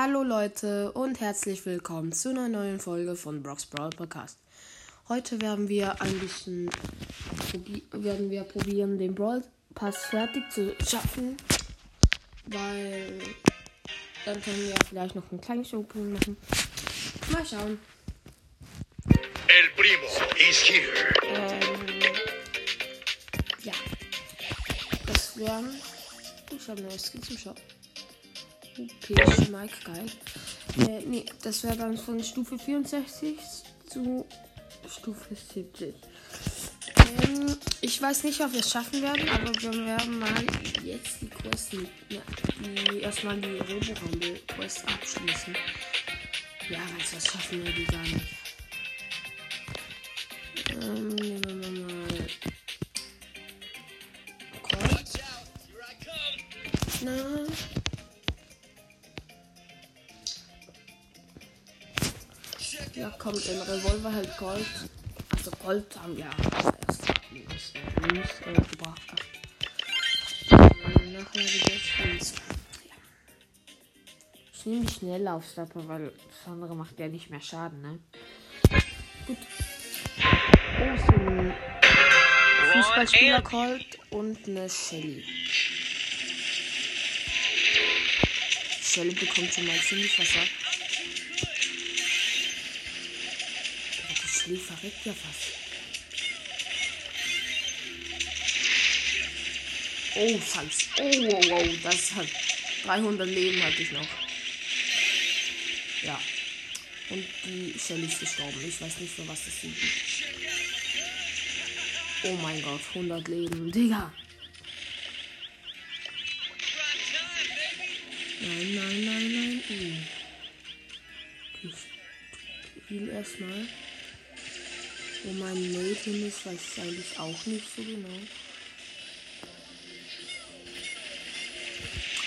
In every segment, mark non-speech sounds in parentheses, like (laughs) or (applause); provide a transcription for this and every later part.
Hallo Leute und herzlich willkommen zu einer neuen Folge von Brock's Brawl Podcast. Heute werden wir ein bisschen werden wir probieren, den Brawl Pass fertig zu schaffen, weil dann können wir vielleicht noch einen kleinen Showpunkt machen. Mal schauen. El primo is here. Ähm, ja. Das wären. Ich habe neue Skins im Shop. Okay, Mike, geil. Äh, nee, das wäre dann von Stufe 64 zu Stufe 70. Ähm, ich weiß nicht, ob wir es schaffen werden, aber wir werden mal jetzt die Quest, ja, die, erstmal die Robo-Rumble-Quest abschließen. Ja, weil das schaffen wir die gar nicht. Ähm, kommt ein Revolver halt Gold. Also Gold haben wir erst News, äh, News äh, gebracht. Nachher Skins. Ja. Ich nehme die Schnelllaufstapper, weil das andere macht ja nicht mehr Schaden, ne? Gut. Oh, so ein Fußballspieler Colt und eine Shelly. Shelly bekommt schon mal ziemlich was ab. Shelly verreckt ja fast. Oh, falsch. Oh, wow, wow, das hat 300 Leben hatte ich noch. Ja. Und die Shelly ist gestorben. Ich weiß nicht, für was das sind. Oh mein Gott, 100 Leben. Digga. Nein, nein, nein, nein. Ich spiele erstmal. Wo mein hin ist, weiß ich eigentlich auch nicht so genau.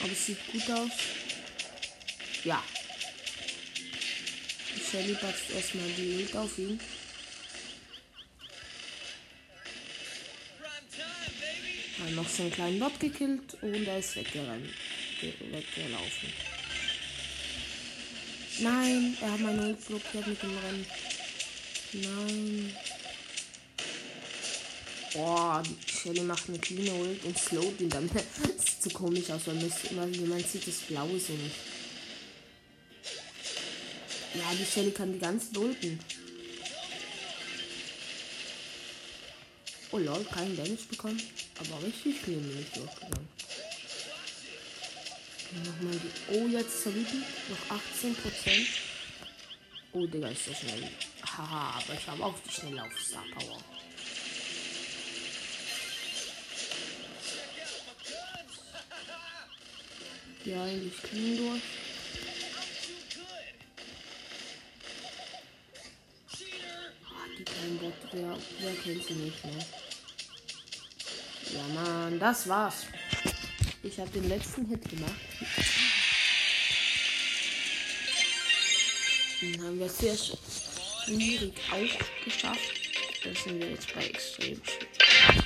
Aber es sieht gut aus. Ja. Shelly batzt erstmal die Ult auf ihn. Hat noch so einen kleinen Bot gekillt und er ist weggerannt. ge- Weggelaufen. Nein, er hat meine Ult blockiert mit dem Rennen. Nein. Boah, die Shelly macht eine clean Ult und slowt ihn dann. (laughs) Das sieht so komisch aus, weil man, man sieht das Blaue so nicht. Ja, die Shelly kann die ganzen Ulten. Oh lol, keinen Damage bekommen. Aber richtig viel bin ich durchgegangen. Nochmal die. Oh, jetzt zerbieten. Noch 18%. Oh, Digga, ist so schnell. Haha, aber ich habe auch die schnelle auf Star Power. Ja, eigentlich clean durch. Ah, die kleinen Bot, wer, wer kennt sie nicht, ne? Ja, Mann, das war's. Ich habe den letzten Hit gemacht. Den haben wir sehr schwierig auch geschafft. Das sind wir jetzt bei extrem schwer.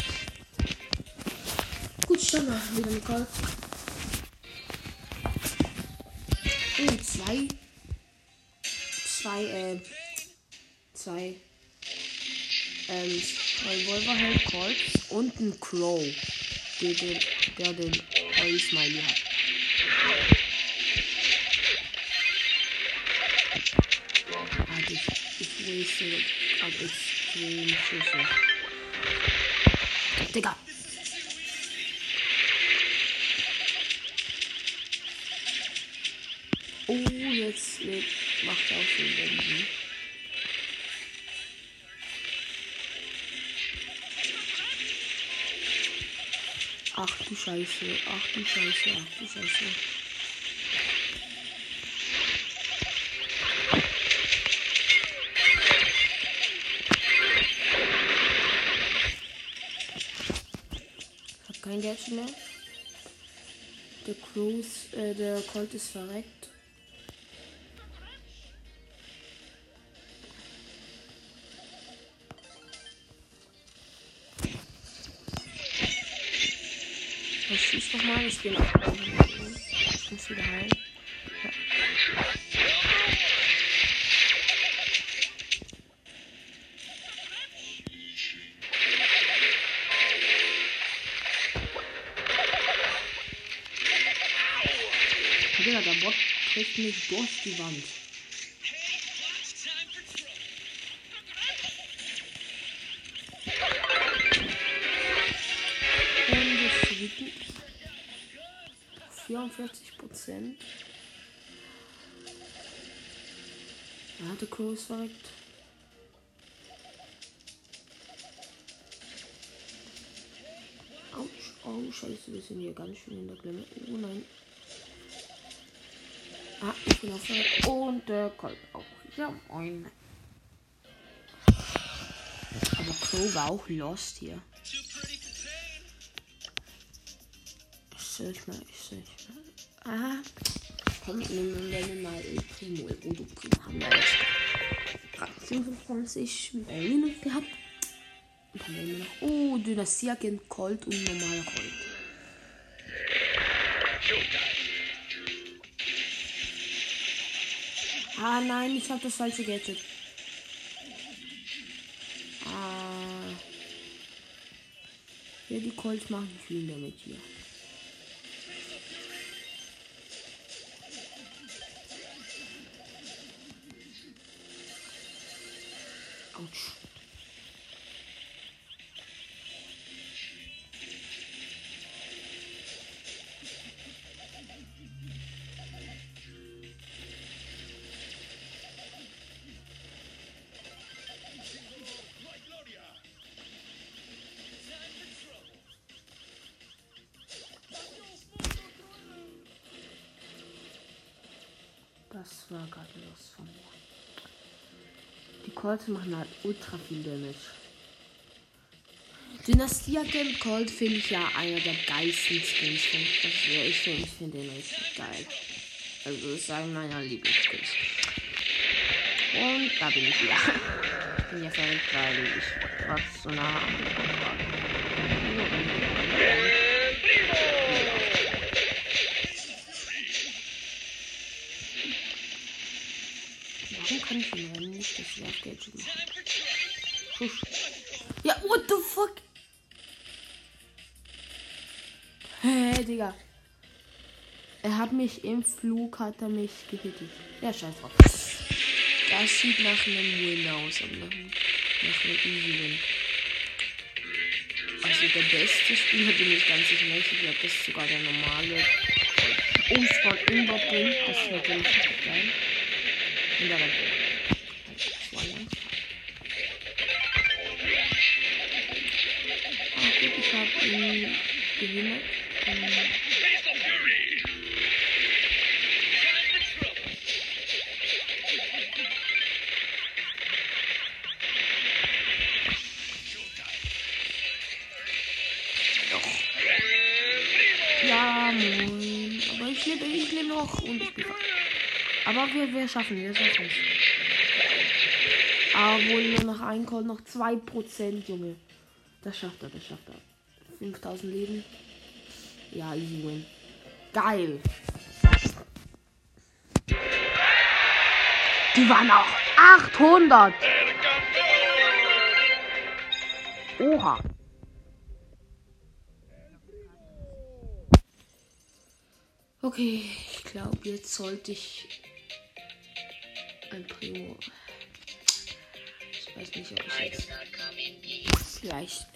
Gut, schon mal wieder Nicole. Oh, zwei. Zwei, äh. Zwei. Ähm, Revolver hält Colts und ein Crow. Der den, der den Oil Smiley hat. Ich waste gerade extrem Schüsse. Digga. Oh, jetzt macht er auch den Benzin. Ach du Scheiße, ach du Scheiße, ach du Scheiße. Kein Geld mehr. Der Cruise, äh, der Colt ist verreckt. Was ist nochmal? Ich bin auf Ich muss wieder heim. Die Wand. Und jetzt wütend. 44 Prozent. Er hatte verreckt. Autsch, oh scheiße, wir sind hier ganz schön in der Klemme. Oh nein. Ah, ich bin auf der Und der Colt auch. Ja, moin. Aber Crow war auch lost hier. Ich ich mal, ich ich mal. Ah. Komm, nehmen wir mal El Primo. El Udo Primo haben wir jetzt. Rang 25 Minuten gehabt. Und dann haben wir noch. Oh, Dynastie-Agent Colt und normaler Colt. Ah nein, ich habe das falsche Gadget. Ah. Ja, die Colts machen viel damit hier. Das war gerade los von mir. Die Colts machen halt ultra viel Damage. Dynastie-Agent Colt finde ich ja einer der geilsten Skins. Von, also ich finde ich find den richtig geil. Also ist einer meiner Lieblingsskins. Und da bin ich wieder. Ich bin ja verrückt, weil ich war so nah am Mikro war. Warum kann ich ihn Rennen nicht das Werfgeld machen? Ja, what the fuck? Hey, Digga. Er hat mich im Flug, hat er mich gehittet. Ja, scheiß drauf. Das sieht nach einem Win aus, aber nach, einem Easy Win. Also der beste Spieler bin ich ganz sicher nicht. Ich glaube, das ist sogar der normale. Umspawn überbringt. Das wäre richtig geil. Und da gut, ich habe ihn gehindert. Ähm, Ja, moin. Aber ich lebe, ich lebe noch und ich bin Aber wir, wir schaffen wir schaffen es. Aber wohl nur noch ein Call, noch 2%, Junge. Das schafft er, das schafft er. 5000 Leben. Ja, easy win. Geil. Die waren auch 800. Oha. Okay, ich glaube, jetzt sollte ich ein Primo. Ich weiß nicht, ob ich jetzt vielleicht.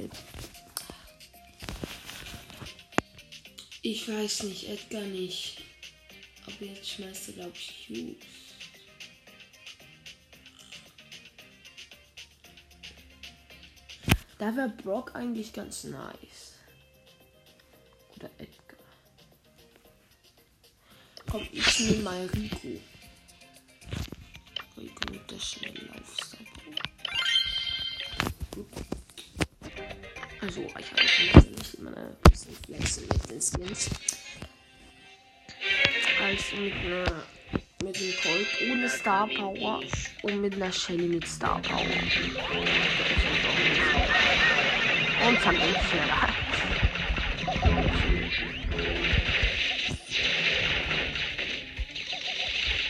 Ich weiß nicht, Edgar nicht. Aber jetzt schmeißt er, glaube ich, Hughes. Da wäre Brock eigentlich ganz nice. Oder Edgar. Komm, ich nehme mal. Rico Also, ich habe jetzt nicht immer ein bisschen flexen mit den Skins. Also mit einer mit dem Colt ohne Star Power und mit einer Shelly mit Star Power. Und bin ich schneller.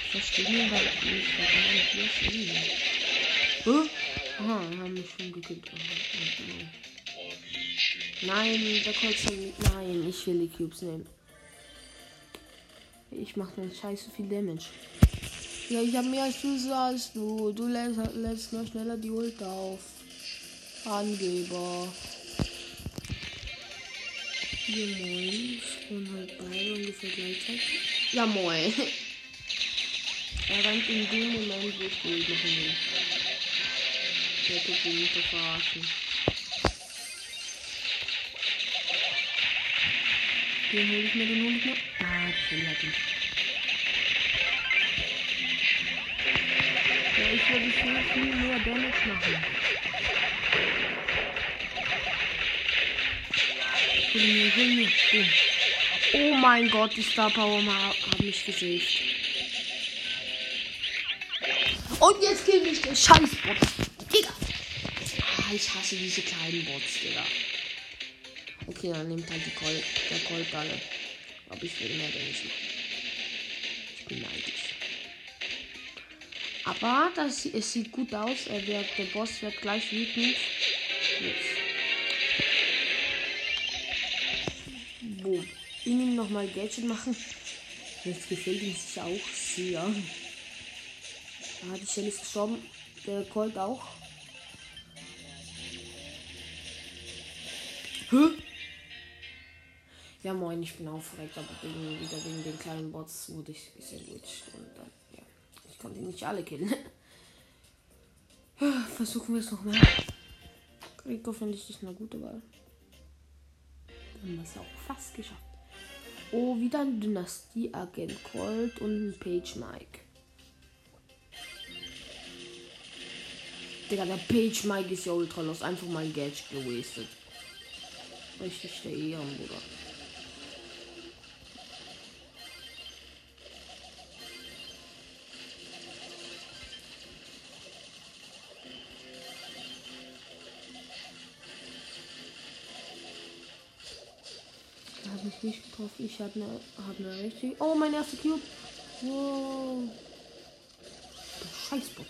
verstehe ihn, weil ich werde gar nicht loslegen. Hä? Aha, haben mich schon gekillt. Nein, der nicht. Nein, ich will die Cubes nehmen. Ich mache dann scheiße viel Damage. Ja, ich habe mehr als du sagst, du. Du lässt, lässt noch schneller die Ult auf. Angeber. Ja, moin. Und halt beide ungefähr gleichzeitig. Ja, moin. er rennt in dem Moment, wo ich Gold machen will. Der tut ihn nicht verarschen. Den hol ich mir, den hol ich mir. Ah, Shelly hat ihn. Ja, ich würde viel, viel mehr Damage machen. Hol mir, hol mir. Boom. Oh mein Gott, die Star Power haben mich gesaved. Und jetzt kill mich der Scheißbot. Digga. Ah, ich hasse diese kleinen Bots, Digga. Okay, dann nimmt halt die Colt, der Colt alle. Aber ich will mehr Damage machen. Ich bin neidisch. Aber das, es sieht gut aus. Er wird, der Boss wird gleich wütend. Jetzt. Boom. Ihn nochmal Gadget machen. Jetzt gefällt ihm sich auch sehr. Ah, die Shell ist gestorben. Der Colt auch. Hä? Ja moin, ich bin aufgeregt, aber wegen, wieder wegen den kleinen Bots wurde ich gesandwiched und dann, ja, ich konnte nicht alle killen. (laughs) Versuchen wir es noch mal. Rico finde ich nicht eine gute Wahl. Dann haben wir es auch fast geschafft. Oh, wieder ein Dynastie-Agent Colt und ein Page Mike. Digga, der Page Mike ist ja ultra los. Einfach mal Gadget gewastet. Richtig der Ehren, Bruder. Getroffen. Ich habe eine hab ne richtig. Oh, mein erster Cube. Wow. Scheißbot.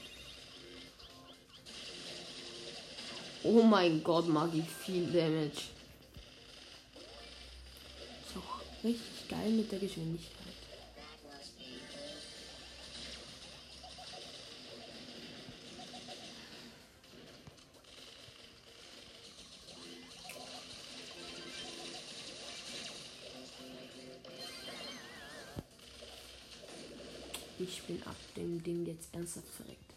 Oh mein Gott, mag ich viel Damage. Ist auch richtig geil mit der Geschwindigkeit. Ich bin ab dem Ding jetzt ernsthaft verreckt.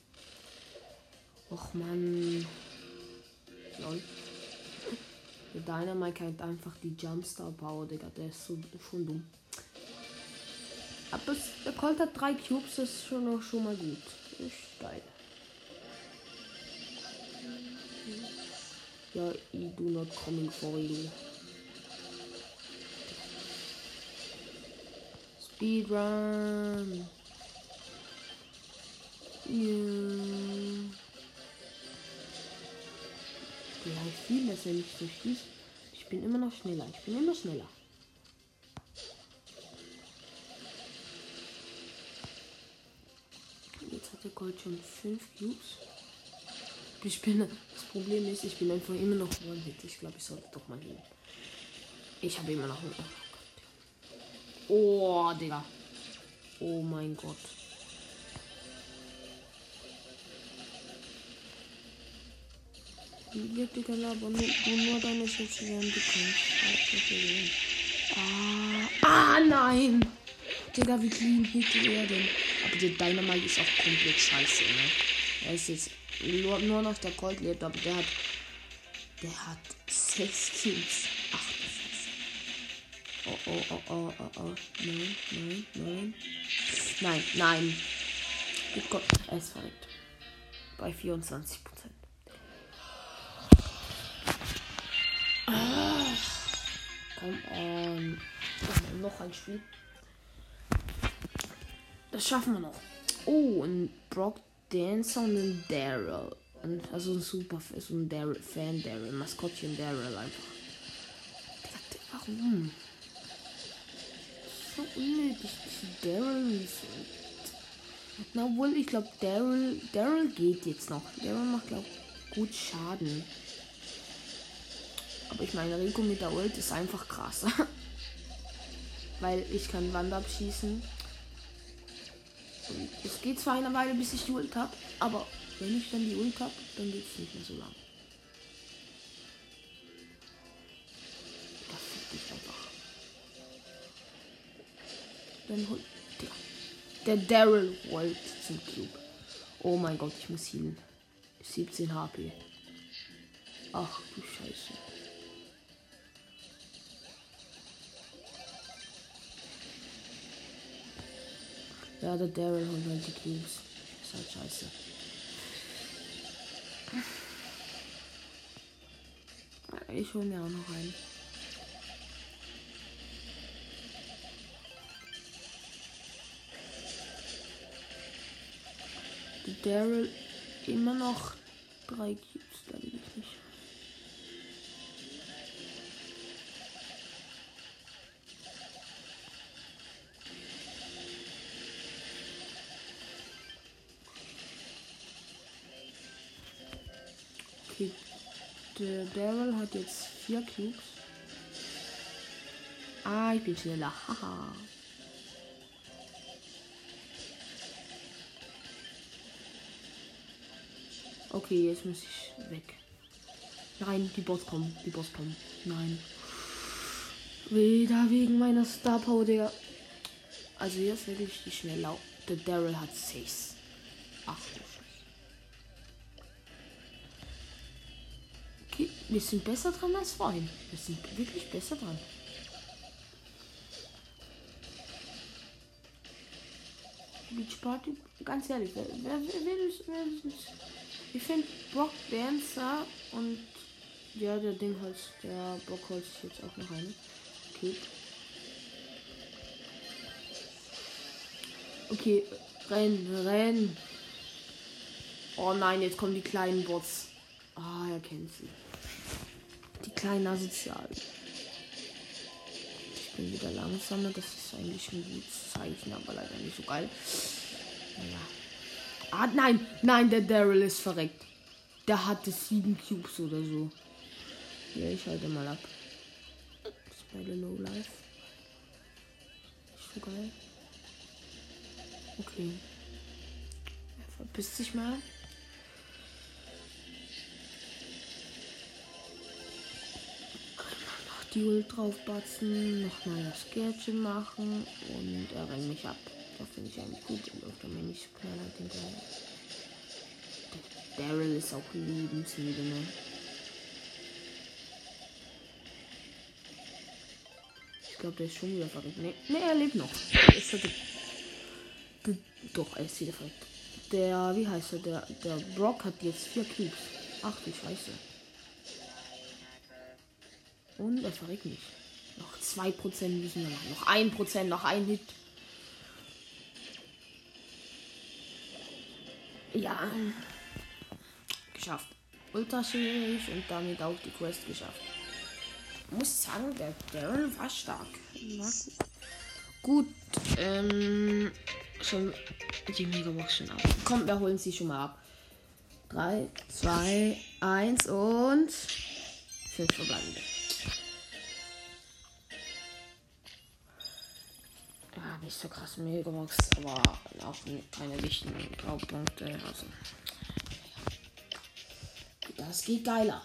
Och man. Lol. Der Dynamite hat einfach die Jumpstar Power, Digga. Der ist so schon dumm. Aber der Colt hat drei Cubes, das ist schon auch schon mal gut. Ist geil. Ja, I do not coming for you. Speedrun. Ja. Ja, ich fühle, dass er nicht so schießt. Ich bin immer noch schneller. Ich bin immer schneller. Jetzt hat der Gold schon 5 Cubes. Ich bin, das Problem ist, ich bin einfach immer noch One-Hit. Ich glaube, ich sollte doch mal hin. Ich habe immer noch einen. Oh, Digga. Oh mein Gott. Wird Digga, aber nur, nur deine Schütze werden bekommen. Ah, ah, nein! Digga, wie clean hit er denn? Aber der Dynamite ist auch komplett scheiße, ne? Er ist jetzt nur, nur noch der Gold lebt, aber der hat. Der hat 6 Kills. Ach, das ist. Oh, oh, oh, oh, oh, oh. Nein, nein, nein. Nein, nein. Gut Gott, er ist verrückt. Bei 24 Prozent. Komm, ähm, noch ein Spiel. Das schaffen wir noch. Oh, ein Brock Dancer und ein Daryl. Also ein super, so ein Daryl, Fan Daryl, Maskottchen Daryl einfach. Warum? So unnötig, Daryl. Na wohl, ich glaube, Daryl, Daryl geht jetzt noch. Daryl macht, glaube gut Schaden. Aber ich meine, Rico mit der Ult ist einfach krass. (laughs) Weil ich kann Wand abschießen. Und es geht zwar eine Weile, bis ich die Ult habe, aber wenn ich dann die Ult habe, dann geht es nicht mehr so lang. Das fick ich einfach. Dann holt der, der Daryl wollte zum Cube. Oh mein Gott, ich muss healen. 17 HP. Ach du Scheiße. Ja, der Daryl holt halt die Cubes. Ist halt scheiße. Ich hole mir auch noch einen. Daryl immer noch drei Cubes, Okay, der Daryl hat jetzt vier Cubes. Ah, ich bin schneller. Haha. Okay, jetzt muss ich weg. Nein, die Bots kommen. Die Bots kommen. Nein. Wieder wegen meiner Star Power, Digga. Also jetzt wirklich die schnell. Der Daryl hat 6. Ach wir sind besser dran als vorhin. Wir sind wirklich besser dran. Beach Party, ganz ehrlich, wer, wer, wer, wer, wer, wer ich finde Brock Dancer und ja, der Ding halt, der Brockholz ist jetzt auch noch eine. Okay. Okay, renn, renn. Oh nein, jetzt kommen die kleinen Bots. Ah, er kennt sie. Die kleinen Asozialen. Ich bin wieder langsamer, das ist eigentlich ein gutes Zeichen, aber leider nicht so geil. Naja. Ah, nein, nein, der Daryl ist verreckt. Der hatte sieben Cubes oder so. Ja, ich halte mal ab. Das ist beide Low Life. Nicht so geil. Okay. Er verpisst sich mal. Noch Ult draufbatzen, nochmal das Gärtchen machen und er rennt mich ab. Das finde ich eigentlich gut und öfter mir nicht knallhart hinterher. Daryl ist auch lebensmüde, ne? Ich glaube, der ist schon wieder verrückt. Ne, nee, er lebt noch. Er ist verrückt. Doch, er ist wieder verrückt. Der, wie heißt er? Der, der Brock hat jetzt vier Cubes. Ach du Scheiße. Und er verrückt nicht. Noch 2% müssen wir machen. Noch 1%, noch ein Hit. Ja. Geschafft. Ultraschwierig und damit auch die Quest geschafft. Ich muss sagen, der Daryl war stark. War gut. Ähm, schon die Megabox schon ab. Kommt, wir holen sie schon mal ab. 3, 2, 1 und 5 verbleibende. Nicht so krass Megabox, aber auch keine wichtigen Graupunkte. Also. Das geht geiler.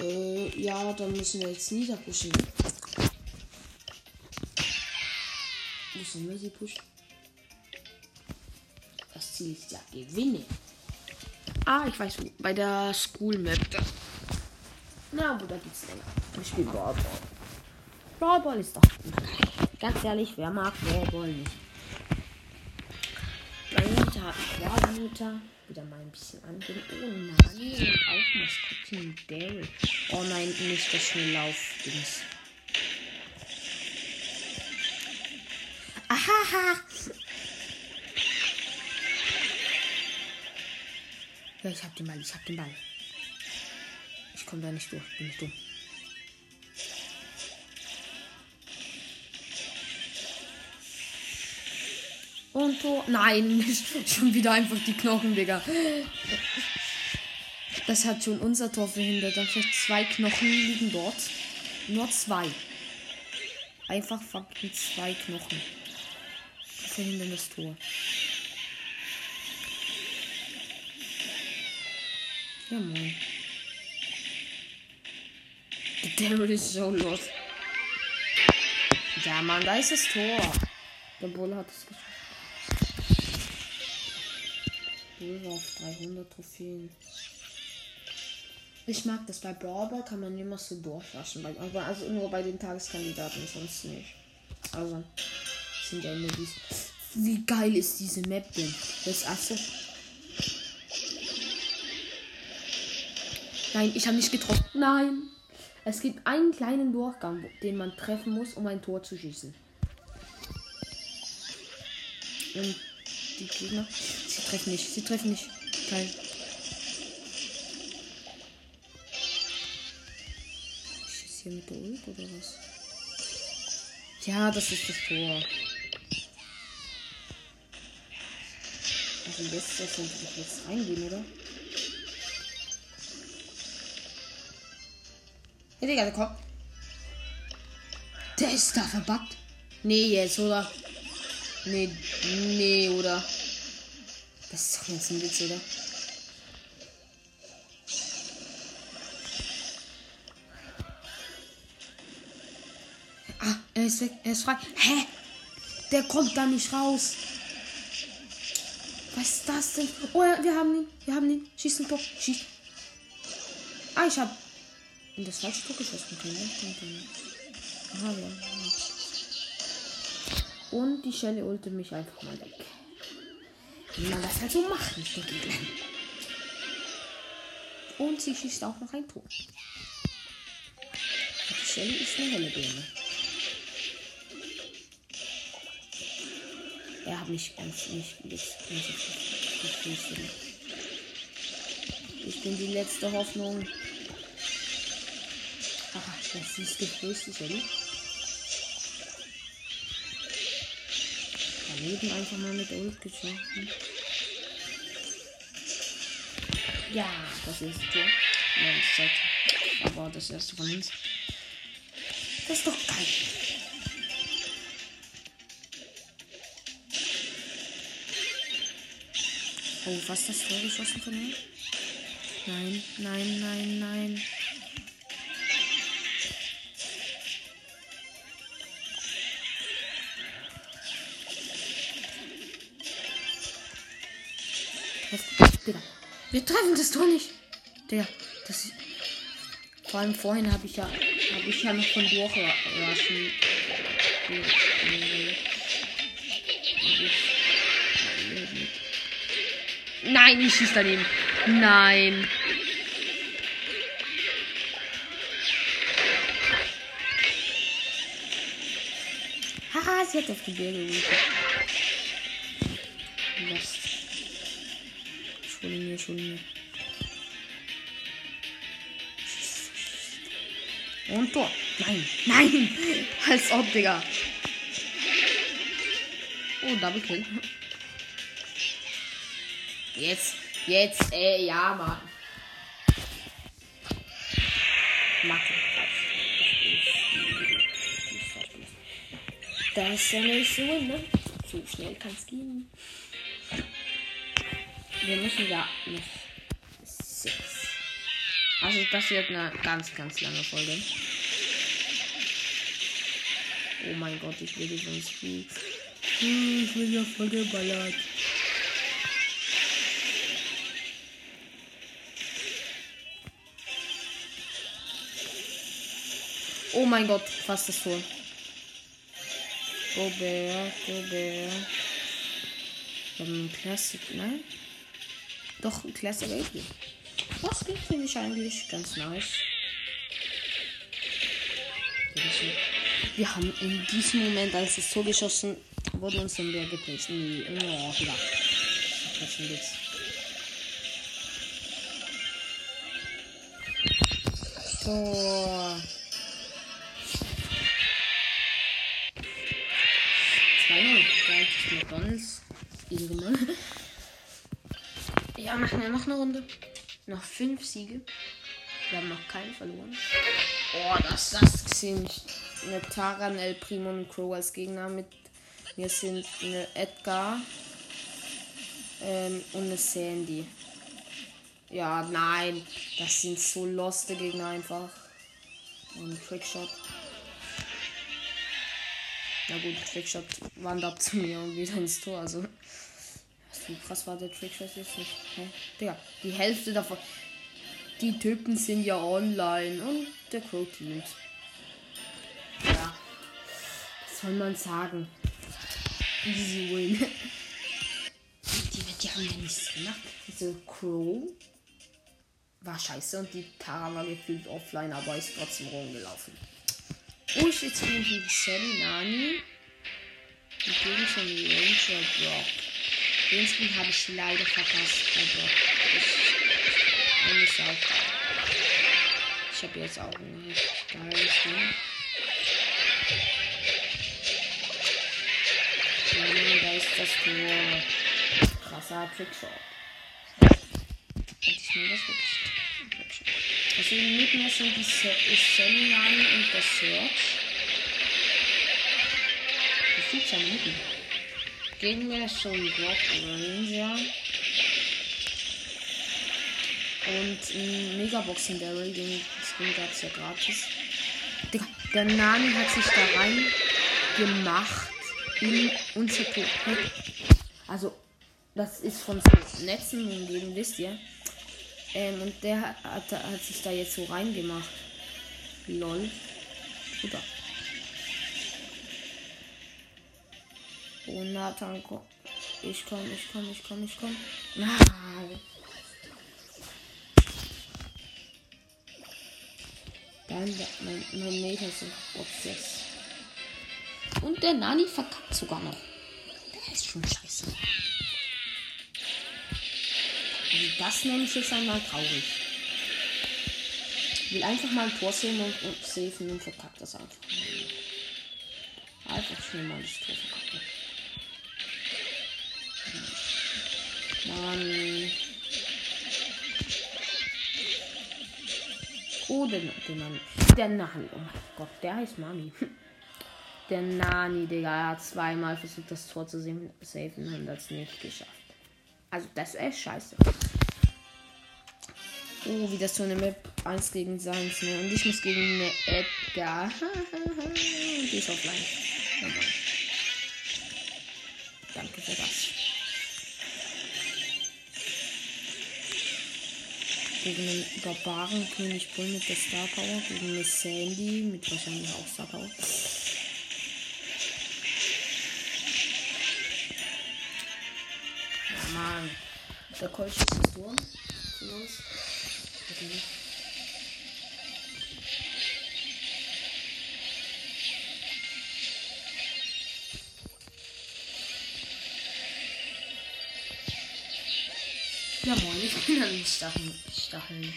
Äh, ja, dann müssen wir jetzt niederpushen. Müssen wir sie pushen? Das Ziel ist ja gewinnen. Ah, ich weiß wo. Bei der School Map. Na, wo da geht's länger. Ich spiele Ball. Brawl Ball ist doch. Ganz ehrlich, wer mag Brawl Ball nicht? Meine Mutter hat einen Mutter wieder mal ein bisschen angehen. Oh nein, auch Maskottchen Daryl. Oh nein, nicht das Schnelllauf-Dings. Ahaha! Ja, ich hab den Ball, ich hab den Ball. Ich komme da nicht durch, bin ich dumm. Und Tor. Nein, schon wieder einfach die Knochen, Digga. Das hat schon unser Tor verhindert. Einfach zwei Knochen liegen dort. Nur zwei. Einfach fucking zwei Knochen. Verhindern das Tor. Ja, moin. Der Daryl ist so los. Ja, Mann, da ist das Tor. Der Bull hat es geschafft. War auf 300 Trophäen. Ich mag das. Bei Brawl kann man immer so durchlassen. Aber also nur bei den Tageskandidaten, sonst nicht. Also sind ja immer dies. Wie geil ist diese Map denn? Das also. Nein, ich habe nicht getroffen. Nein. Es gibt einen kleinen Durchgang, den man treffen muss, um ein Tor zu schießen. Und die Gegner. Sie treffen nicht. Sie treffen nicht. Geil. Schieße hier mit der Ult oder was? Ja, das ist das Tor. Also jetzt das sollte ich jetzt reingehen, oder? Hey, Digga, der kommt. Der ist da verbuggt. Nee, jetzt, oder? Nee, nee, oder? Das ist doch jetzt ein Witz, oder? Ah, er ist weg, er ist frei. Hä? Der kommt da nicht raus. Was ist das denn? Oh ja, wir haben ihn. Wir haben ihn. Schieß ein Tor. Schieß. Ah, ich hab in das falsche Tor geschossen. Ne? Aha, ja. Und die Schelle ulte mich einfach mal weg. Wie man das halt so macht mit den Gegnern. Und sie schießt auch noch ein Tor. Die Schelle ist eine helle Birne. Er hat mich ganz nicht geflüstert. Ich bin die letzte Hoffnung. Ach, das ist geflüstert, oder? Daneben einfach mal mit Ult geschossen. Ja, das ist das Tor. Ja, das ist aber das erste von uns. Das ist doch geil. Oh, was das Tor geschossen von mir? Nein, nein, nein, nein. Digga. Wir treffen das Tor nicht. Digga, das ist. Vor allem vorhin habe ich ja. Habe ich ja noch von durchrashen. Nein, ich schieß daneben. Nein. Haha, sie hat auf die Berge gerufen. Schon mir. Und Tor. Nein, nein. (laughs) Als ob, Digga. Oh, Double Kill. Jetzt, jetzt, äh, ja, Mann. Mathe. Das ist ja nicht so, ne? So schnell kann es gehen. Wir müssen ja noch sechs. Also das wird eine ganz, ganz lange Folge. Oh mein Gott, ich will sonst viel. Ich will ja voll geballert. Oh mein Gott, fast das Tor. Gobert, Gobert. Wir haben ein Classic, nein? Doch, ein Classic AP. Das geht, finde ich eigentlich ganz nice. Wir haben in diesem Moment, als es so geschossen wurde, uns den Berg gepresst. Nee, oh, ja. Ein Witz. Tor. 3-0. Da ist McDonalds. Irgendwann. Ja, machen wir noch eine Runde. Noch fünf Siege. Wir haben noch keine verloren. Oh, das, das sind eine Taran, El Primo und Crow als Gegner. Mit mir sind eine Edgar ähm, und eine Sandy. Ja, nein. Das sind so loste Gegner einfach. Und Trickshot. Na gut, Trickshot wandert zu mir und wieder ins Tor. Also, so krass war der Trickshot jetzt nicht. Hä? Digga, die Hälfte davon. Die Typen sind ja online und der Crow teamt. Ja. Was soll man sagen? Easy win. Die, die haben ja nichts gemacht. Diese Crow war scheiße und die Tara war gefühlt offline, aber ist trotzdem rumgelaufen. Ich jetzt die Sally Nani. Und gegen einen Ranger Brock. Den Spiel habe ich leider verpasst bei Brock. Ich, eine Sau. Ich habe jetzt auch ein richtig geiles Ding. Ja, da ist das Tor. Krasser Trickshot. Ich nehme das wirklich. Also mit mir sind die Seminari und der Search. Das sieht ja mitten. Gegen mir ist schon Rock Ranger. Und ein Megaboxen Barrel, den Skin gab es ja gratis. Der Nani hat sich da rein gemacht in unser Tor. Also, das ist von so Netzen umgeben, wisst ihr. Ähm, und der hat, hat, hat, sich da jetzt so reingemacht. Lol. Super. Oh, Nathan, komm. Ich komm, ich komm, ich komm, ich komm. Nein. Dann, mein, mein Meter sind Obsess. Und der Nani verkackt sogar noch. Der ist schon scheiße. Also das nenne ich jetzt einmal traurig. Ich will einfach mal ein Tor sehen und, und safen und verkackt das einfach. Einfach schnell mal das Tor verkacken. Mann. Oh, der, der Nani. Der Nani. Oh mein Gott, der heißt Mami. (laughs) Der Nani, Digga, er hat zweimal versucht, das Tor zu safen und hat es nicht geschafft. Also, das ist echt scheiße. Oh, wie das so eine Map 1 gegen Seins, ne? Und ich muss gegen eine Edgar. (laughs) die ist offline. Oh. Danke für das. Gegen einen Barbaren König Bull mit der Star Power. Gegen eine Sandy mit wahrscheinlich auch Star Power. Ja, Mann. Der Kolch ist von uns. Okay. Ja moin, ich bin an Stacheln. Stacheln.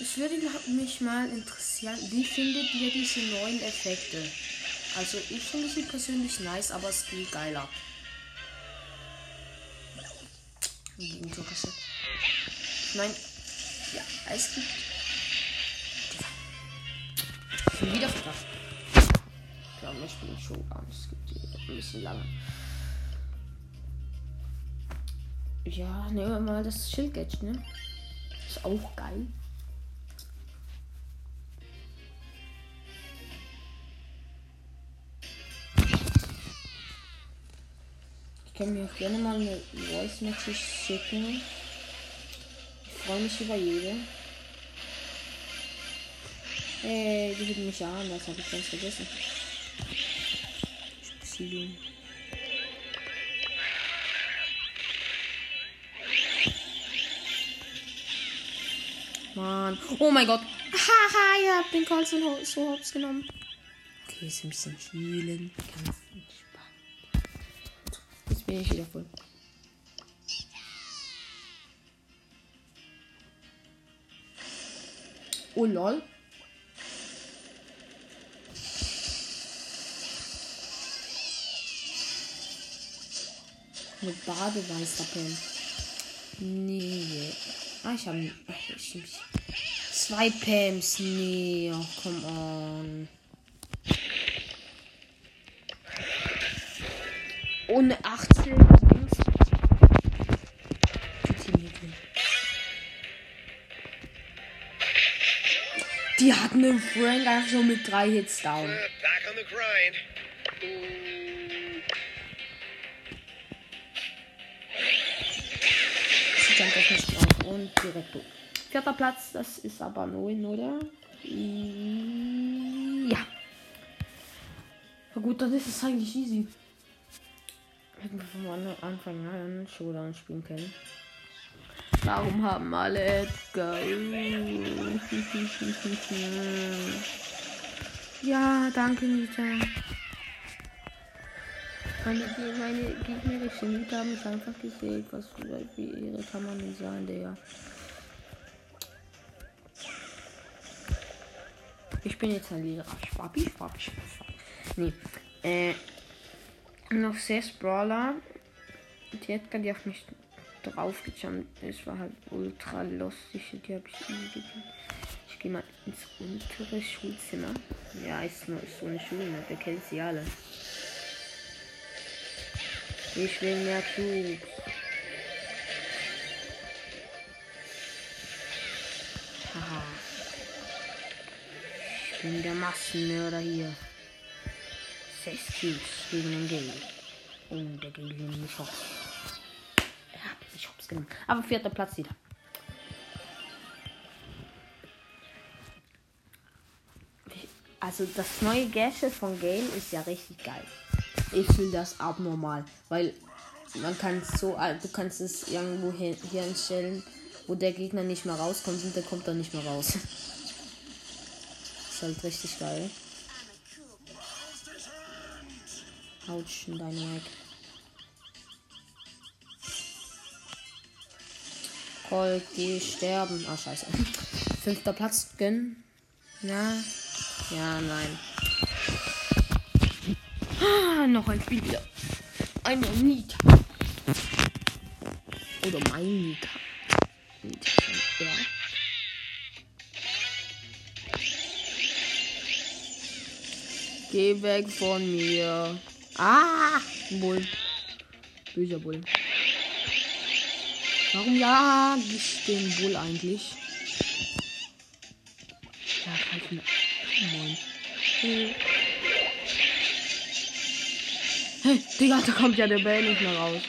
Es würde mich mal interessieren, wie findet ihr diese neuen Effekte? Also ich finde sie persönlich nice, aber es geht geiler. Ich meine, ja, es gibt. Bin wieder verkauft. Ich glaube, ich bin schon an. Es gibt ein bisschen lange. Ja, nehmen wir mal das Schildgadget, ne? Ist auch geil. Ich kann mir auch gerne mal eine Voice Message schicken. Ich freue mich über jede. Hey, die hitten mich an, das habe ich ganz vergessen. Spielen. Mann. Oh mein Gott. Haha, ihr habt den Call so, so hops genommen. Okay, ist ein bisschen healen. Ganz entspannt. Jetzt bin ich wieder voll. Oh lol. Mit Badeweißdackeln. Nee. Ah, ich habe Zwei Pams. Nee, oh, come on. Ohne 18 Dings. Die hatten den Frank einfach so mit drei Hits down. Grind. Sieht einfach nicht drauf. Und direkt hoch. Vierter Platz, das ist aber 9, oder? Ja. Na gut, dann ist es eigentlich easy. Hätten wir von Anfang an Showdown spielen können. Warum haben alle Edgar? (laughs) ja, danke, Nita. Meine, meine gegnerische Nita haben mich einfach gesehen. Was wie ihre kann man nicht Ich bin jetzt ein Lehrer. Schwappi, schwappi, schwappi. Nee. Äh, noch sechs Brawler. Die Edgar, die auf mich draufgejumpt ist, war halt ultra lustig. Die habe ich nie gesehen. Ich gehe mal ins untere Schulzimmer. Ja, ist, nur, so eine Schule, ne? wir kennen sie alle. Ich will mehr Cubes. Ich bin der Massenmörder hier. Sechs Cubes gegen den Gale. Und der Gale nimmt mich hops. Hat mich hops genommen. Aber vierter Platz wieder. Also das neue Gadget von Gale ist ja richtig geil. Ich finde das abnormal, weil man kann so, du kannst es irgendwo hin, hinstellen, wo der Gegner nicht mehr rauskommt und der kommt dann nicht mehr raus. (laughs) ist halt richtig geil. Autsch, in deine Weg. Colt, die sterben. Ah, scheiße. (laughs) Fünfter Platz gönnen. Ja. Ja, nein. Ah, noch ein Spiel wieder. Einmal Nita. Oder mein Nita. Nita Geh weg von mir. Ah! Bull. Böser Bull. Warum ja ich den Bull eigentlich? Ja, halt mir. Moin. Hey. hey, Digga, da kommt ja der Bär nicht mehr raus.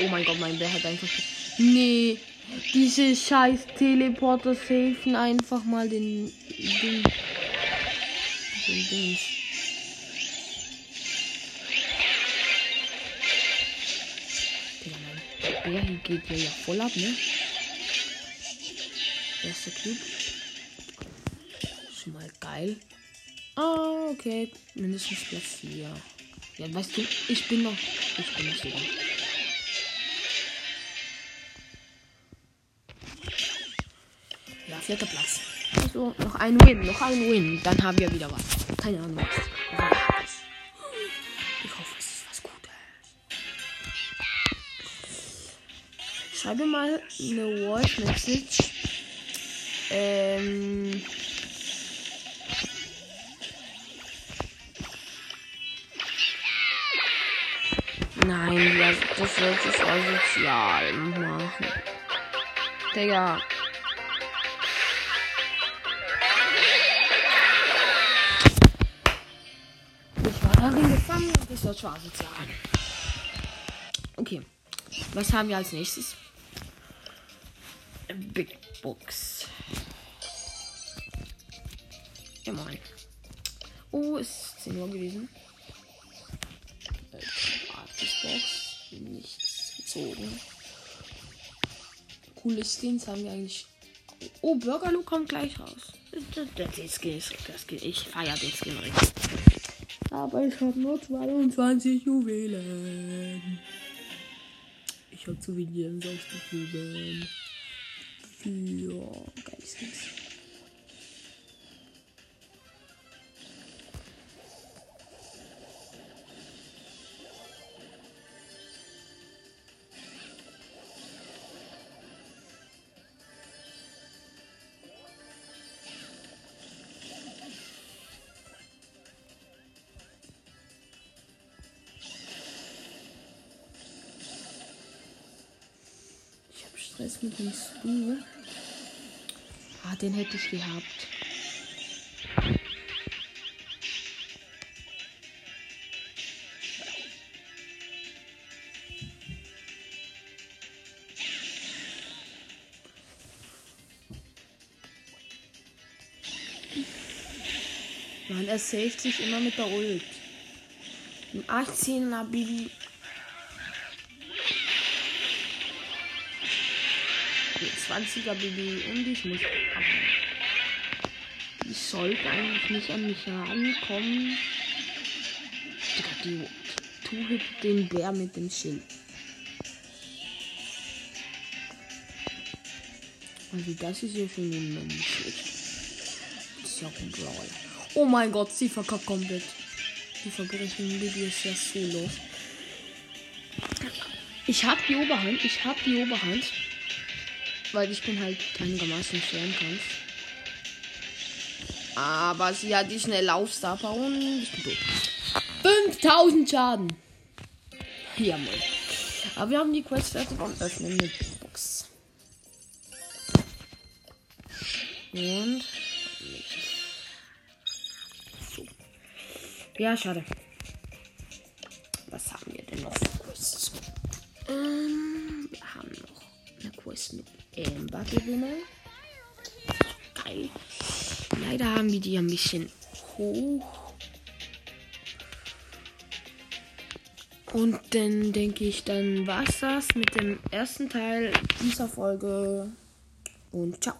Oh mein Gott, mein Bär hat einfach. Nee, diese scheiß Teleporter safen einfach mal den. den. Den Dings. Digga, mein Bär hier geht ja, voll ab, ne? Erster Cube. Schon mal geil. Ah, okay. Mindestens Platz 4. Ja, weißt du, ich bin noch. Ich bin noch sogar. Ja, vierter Platz. Also, noch ein Win, noch ein Win. Dann haben wir wieder was. Keine Ahnung was. Ich hoffe, es ist was Gutes. Schreibe mal eine Voice Message. Ähm. Nein, das, das wird es asozial machen. Digga. Darin gefangen und das wird schon asozial. Okay. Was haben wir als nächstes? Big Box. Ja, moin. Oh, ist 10 Uhr gewesen. Box. Nichts gezogen. Coole Skins haben wir eigentlich. Oh, Burgerloo kommt gleich raus. Der Skin ist das Skin. Ich feiere den Skin richtig. Aber ich habe nur 22 Juwelen. Ich habe zu viel ausgegeben. Für geile Skins. Dem Stu. Ah, den hätte ich gehabt. Mann, er saved sich immer mit der Ult. Ein 18er Bibi. 20er Bibi und ich muss ab. Ich sollte eigentlich nicht an mich herankommen. Digga, die Two-Hit den Bär mit dem Schild. Also das ist ja schon immens schlecht. Das ist ja ein Brawler. Oh mein Gott, sie verkackt komplett. Die Verbrechen Bibi ist ja so los. Ich hab die Oberhand, ich hab die Oberhand. Weil ich bin halt einigermaßen Fernkampf. Aber sie hat die schnell Laufstar und ich bin tot. 5000 Schaden. Ja, Mann. Aber wir haben die Quest fertig und öffnen eine Box. Und. So. Ja, schade. Was haben wir denn noch für Quests? Ähm, wir haben noch eine Quest mit Amber gewinnen. Geil. Leider haben wir die ein bisschen hoch. Und dann denke ich, dann war's das mit dem ersten Teil dieser Folge. Und ciao.